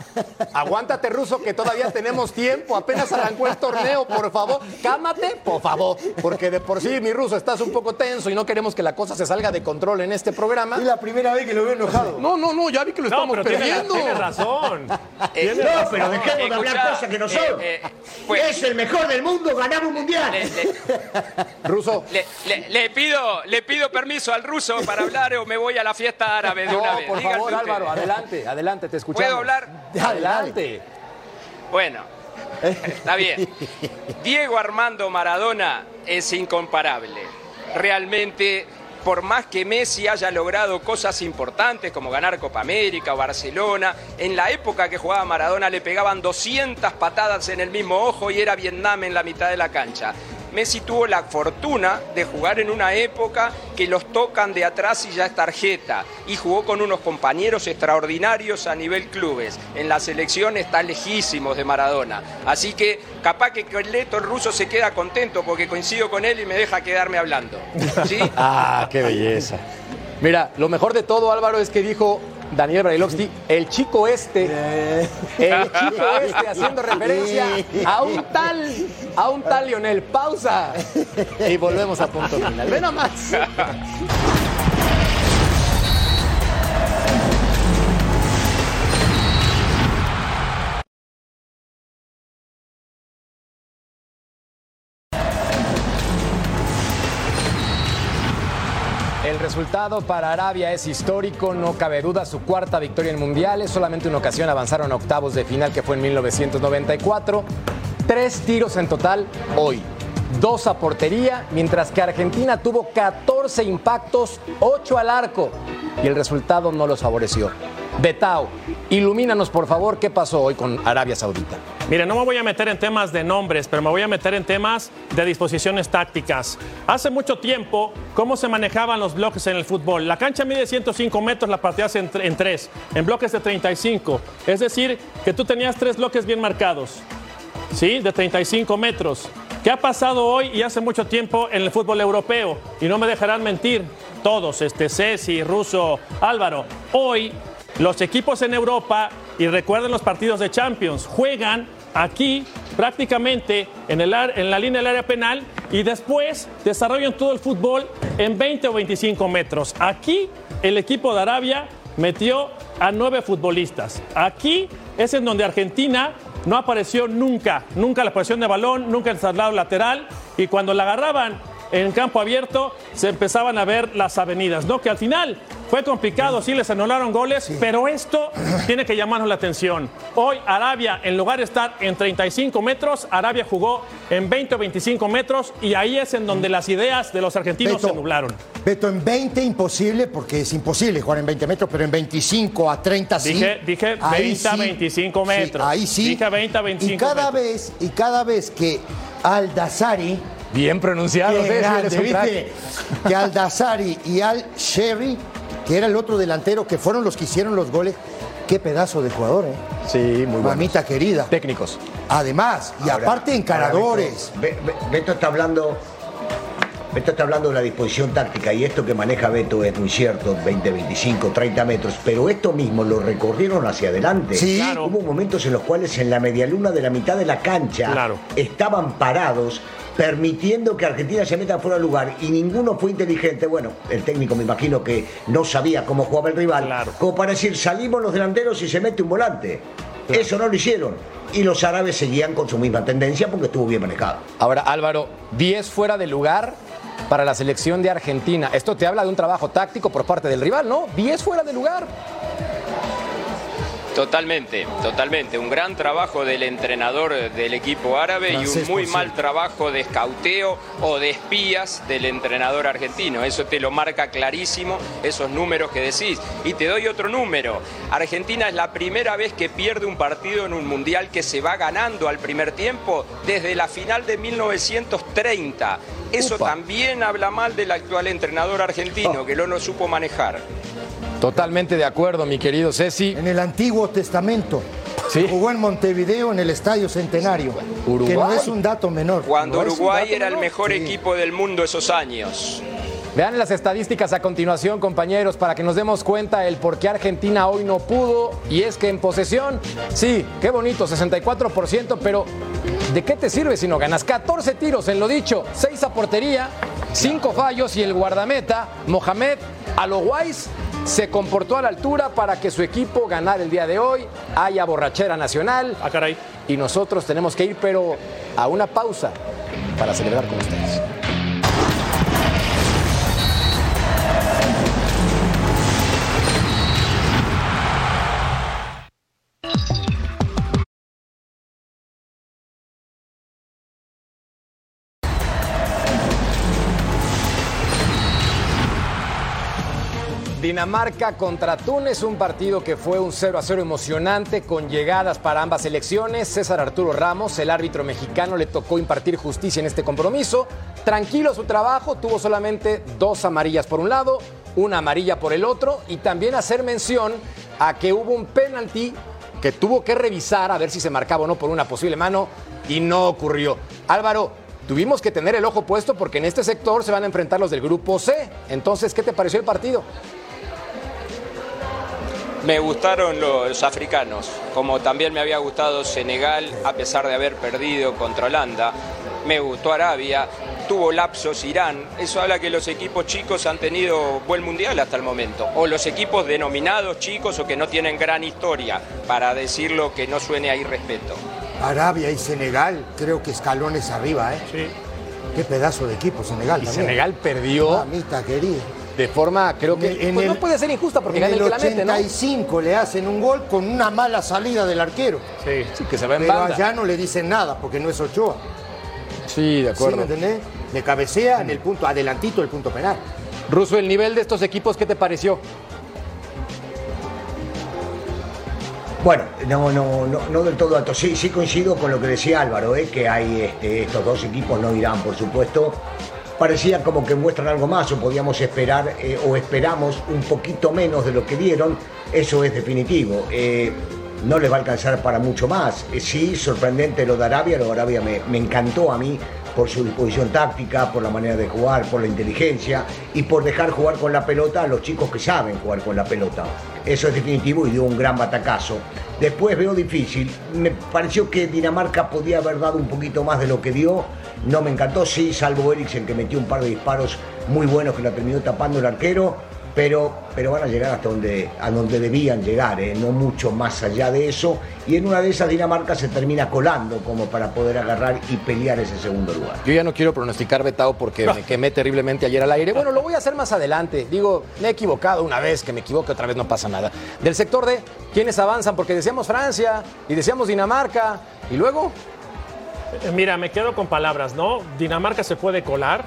Aguántate, Ruso, que todavía tenemos tiempo. Apenas arrancó el torneo, por favor. Cámate, por favor. Porque de por sí, mi Ruso, estás un poco tenso y no queremos que la cosa se salga de control en este programa. Es la primera vez que lo veo enojado. No, no, no, ya vi que lo No, estamos pero perdiendo. tiene razón. Eh, Tiene No, razón. pero dejemos de hablar cosas que no eh, son. eh, pues- es el mejor del mundo, ganar un Mundial. Le, le- Ruso, le- le- pido, le pido permiso al ruso para hablar o me voy a la fiesta árabe de no, una vez. por Díganme favor. Álvaro, adelante, adelante, te escuchamos. ¿Puedo hablar? Adelante. Bueno, está bien. Diego Armando Maradona es incomparable. Realmente, por más que Messi haya logrado cosas importantes como ganar Copa América o Barcelona, en la época que jugaba Maradona le pegaban 200 patadas en el mismo ojo y era Vietnam en la mitad de la cancha. Messi tuvo la fortuna de jugar en una época que los tocan de atrás y ya es tarjeta. Y jugó con unos compañeros extraordinarios a nivel clubes. En la selección está lejísimos de Maradona. Así que capaz que Leto ruso se queda contento porque coincido con él y me deja quedarme hablando. ¿Sí? Ah, qué belleza. Mira, lo mejor de todo, Álvaro, es que dijo Daniel Brailovsky, el chico este, el chico este, haciendo referencia a un tal, a un tal Lionel. Pausa. Y volvemos a punto final. Ve nomás. Resultado para Arabia es histórico, no cabe duda, su cuarta victoria en mundiales, solamente una ocasión avanzaron a octavos de final que fue en 1994. Tres tiros en total hoy, dos a portería, mientras que Argentina tuvo 14 impactos, 8 al arco y el resultado no los favoreció. Betao, ilumínanos por favor qué pasó hoy con Arabia Saudita. Mire, no me voy a meter en temas de nombres, pero me voy a meter en temas de disposiciones tácticas. Hace mucho tiempo, ¿cómo se manejaban los bloques en el fútbol? La cancha mide 105 metros, la partías en, en tres, en bloques de 35. Es decir, que tú tenías tres bloques bien marcados, ¿sí? De 35 metros. ¿Qué ¿Qué ha pasado hoy y hace mucho tiempo en el fútbol europeo? Y no me dejarán mentir todos, este Ceci, Russo, Álvaro. Hoy los equipos en Europa, y recuerden los partidos de Champions, juegan aquí prácticamente en, el, en la línea del área penal y después desarrollan todo el fútbol en 20 o 25 metros. Aquí el equipo de Arabia metió a nueve futbolistas. Aquí es en donde Argentina no apareció nunca, nunca la posición de balón, nunca el traslado lateral y cuando la agarraban en campo abierto se empezaban a ver las avenidas, ¿no? Que al final fue complicado, sí les anularon goles, pero esto tiene que llamarnos la atención. Hoy Arabia, en lugar de estar en 35 metros, Arabia jugó en 20 o 25 metros y ahí es en donde las ideas de los argentinos se nublaron. Beto, en 20 imposible, porque es imposible jugar en 20 metros, pero en 25 a 30 sí. Dije, dije 20 a 25 metros. ahí sí. Dije 20 a 25 y cada metros. Vez, y cada vez que Aldazari Bien pronunciado, Qué Ceci, grande, ¿viste? Que Aldazari y Al Sherry, que era el otro delantero, que fueron los que hicieron los goles. Qué pedazo de jugador, ¿eh? Sí, muy bueno. Mamita querida. Técnicos. Además, y Ahora, aparte encaradores. ahora Beto está hablando. Beto está hablando de la disposición táctica y esto que maneja Beto es muy cierto, 20, 25, 30 metros, pero esto mismo lo recorrieron hacia adelante. Sí. Claro. Hubo momentos en los cuales en la medialuna de la mitad de la cancha Claro. estaban parados permitiendo que Argentina se meta fuera de lugar y ninguno fue inteligente. Bueno, el técnico me imagino que no sabía cómo jugaba el rival, Claro. como para decir salimos los delanteros y se mete un volante. Eso no lo hicieron. Y los árabes seguían con su misma tendencia porque estuvo bien manejado. Ahora, Álvaro, 10 fuera de lugar para la selección de Argentina. Esto te habla de un trabajo táctico por parte del rival, ¿no? 10 fuera de lugar. Totalmente, totalmente. Un gran trabajo del entrenador del equipo árabe y un muy mal trabajo de escauteo o de espías del entrenador argentino. Eso te lo marca clarísimo, esos números que decís. Y te doy otro número. Argentina es la primera vez que pierde un partido en un mundial que se va ganando al primer tiempo desde la final de 1930. Eso Upa. también habla mal del actual entrenador argentino, que lo no supo manejar. Totalmente de acuerdo, mi querido Ceci. En el Antiguo Testamento. Sí. Jugó en Montevideo en el Estadio Centenario. Uruguay. Que no es un dato menor. Cuando No Uruguay era el mejor Sí. equipo del mundo esos años. Vean las estadísticas a continuación, compañeros, para que nos demos cuenta el por qué Argentina hoy no pudo. Y es que en posesión, sí, qué bonito, 64%, pero ¿de qué te sirve si no ganas? 14 tiros en lo dicho, 6 a portería, 5 fallos y el guardameta, Mohamed Aloguais, se comportó a la altura para que su equipo ganara el día de hoy. Haya borrachera nacional. Ah, caray. Y nosotros tenemos que ir, pero a una pausa para celebrar con ustedes. Dinamarca contra Túnez, un partido que fue un 0 a 0 emocionante con llegadas para ambas selecciones. César Arturo Ramos, el árbitro mexicano, le tocó impartir justicia en este compromiso. Tranquilo su trabajo, tuvo solamente dos amarillas por un lado, una amarilla por el otro y también hacer mención a que hubo un penalti que tuvo que revisar a ver si se marcaba o no por una posible mano y no ocurrió. Álvaro, tuvimos que tener el ojo puesto porque en este sector se van a enfrentar los del grupo C. Entonces, ¿qué te pareció el partido? Me gustaron los africanos, como también me había gustado Senegal, a pesar de haber perdido contra Holanda. Me gustó Arabia, tuvo lapsos Irán. Eso habla que los equipos chicos han tenido buen mundial hasta el momento. O los equipos denominados chicos o que no tienen gran historia, para decirlo que no suene a irrespeto. Arabia y Senegal, creo que escalones arriba, ¿eh? Sí. Qué pedazo de equipo Senegal. Y también. Senegal perdió Mamita querida. De forma, creo que En el- pues no el- puede ser injusta porque en gana el el que la mete, ¿no? 85 le hacen un gol con una mala salida del arquero. Sí. Sí, que se va en Pero banda. allá no le dicen nada porque no es Ochoa. Sí, de ¿Sí me acuerdo. entendés? Le cabecea en el punto, adelantito del punto penal. Ruso, el nivel de estos equipos, ¿qué te pareció? Bueno, no, no, no, no del todo alto. Sí, sí coincido con lo que decía Álvaro, ¿eh? que hay este, estos dos equipos, no irán, por supuesto. Parecía como que muestran algo más, o podíamos esperar, eh, o esperamos un poquito menos de lo que dieron. Eso es definitivo. Eh, no les va a alcanzar para mucho más. Eh, sí, sorprendente lo de Arabia, lo de Arabia me, me encantó a mí, por su disposición táctica, por la manera de jugar, por la inteligencia y por dejar jugar con la pelota a los chicos que saben jugar con la pelota. Eso es definitivo y dio un gran batacazo. Después veo difícil. Me pareció que Dinamarca podía haber dado un poquito más de lo que dio. No me encantó, sí, salvo Eriksen que metió un par de disparos muy buenos que la terminó tapando el arquero pero, pero van a llegar hasta donde, a donde debían llegar, ¿eh? no mucho más allá de eso. Y en una de esas Dinamarca se termina colando como para poder agarrar y pelear ese segundo lugar. Yo ya no quiero pronosticar Betao porque me quemé terriblemente ayer al aire. Bueno, lo voy a hacer más adelante. Digo, me he equivocado una vez, que me equivoque otra vez no pasa nada. Del sector de quiénes avanzan, porque decíamos Francia y decíamos Dinamarca y luego Mira, me quedo con palabras, ¿no? Dinamarca se puede colar.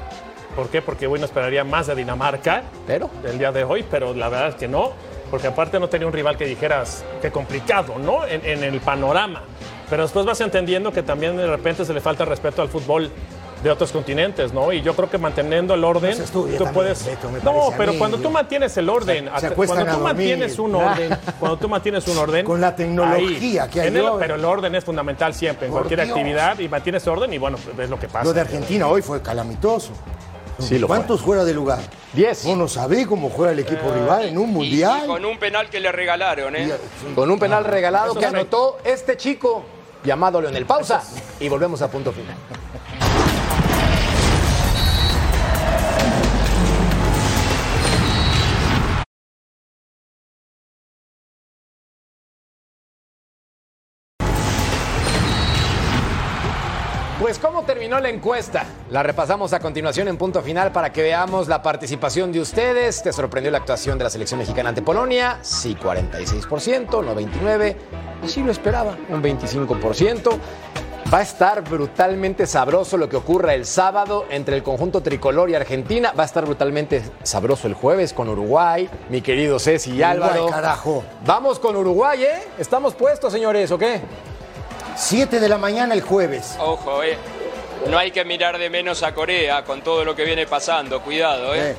¿Por qué? Porque bueno, esperaría más de Dinamarca Pero el día de hoy, pero la verdad es que no, porque aparte no tenía un rival que dijeras qué complicado, ¿no? En, en el panorama. Pero después vas entendiendo que también de repente se le falta respeto al fútbol de otros continentes, ¿no? Y yo creo que manteniendo el orden, Eso estudia tú también, puedes. Beto, no, pero mí. cuando tú mantienes el orden, hasta- cuando tú dormir. mantienes un orden, cuando tú mantienes un orden, Con la tecnología que hay en el- hoy. pero el orden es fundamental siempre en Por cualquier Dios. actividad y mantienes orden y bueno, ves lo que pasa. Lo de Argentina hoy fue calamitoso. Sí, lo fue. ¿Cuántos fuera de lugar? Diez. Vos no sabés cómo juega el equipo rival en un mundial. Y, con un penal que le regalaron, ¿eh? con un penal regalado Eso que anotó este chico llamado Leonel. Pausa y volvemos a punto final. terminó la encuesta. La repasamos a continuación en punto final para que veamos la participación de ustedes. ¿Te sorprendió la actuación de la selección mexicana ante Polonia? Sí, 46%, no 29%. Sí lo esperaba, un 25%. Va a estar brutalmente sabroso lo que ocurra el sábado entre el conjunto tricolor y Argentina. Va a estar brutalmente sabroso el jueves con Uruguay, mi querido Ceci y Uruguay, Álvaro. carajo. Vamos con Uruguay, ¿eh? ¿Estamos puestos, señores, o qué? 7 de la mañana el jueves. Ojo, ¿eh? No hay que mirar de menos a Corea con todo lo que viene pasando. Cuidado, ¿eh? Eh,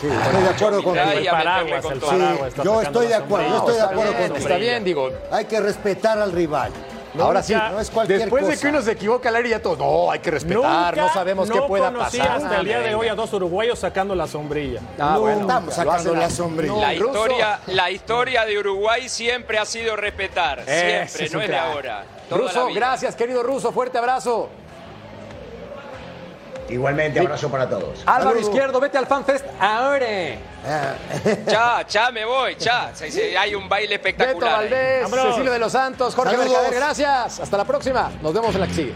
sí, estoy de acuerdo con El paraguas, con paraguas. está yo estoy de acuerdo, yo estoy de acuerdo bien, contigo. está bien, digo. Hay que respetar al rival. Ahora sí, No es cualquier Después de cosa. que uno se equivoca al aire ya todo, no, hay que respetar, no sabemos qué no pueda conocí pasar. hasta el día de hoy a dos uruguayos sacando la sombrilla. Ah, bueno, Estamos sacando la sombrilla. La historia, la historia de Uruguay siempre ha sido respetar. Ese Siempre, es no es de ahora. Ruso, gracias, querido Ruso, fuerte abrazo. Igualmente, abrazo para todos. Álvaro. Izquierdo, vete al FanFest ahora. Ah, Ya, ya me voy, se- Hay un baile Beto espectacular. ahí. Valdés. Cecilio de los Santos, Jorge. Mercader, gracias. Hasta la próxima. Nos vemos en la que sigue.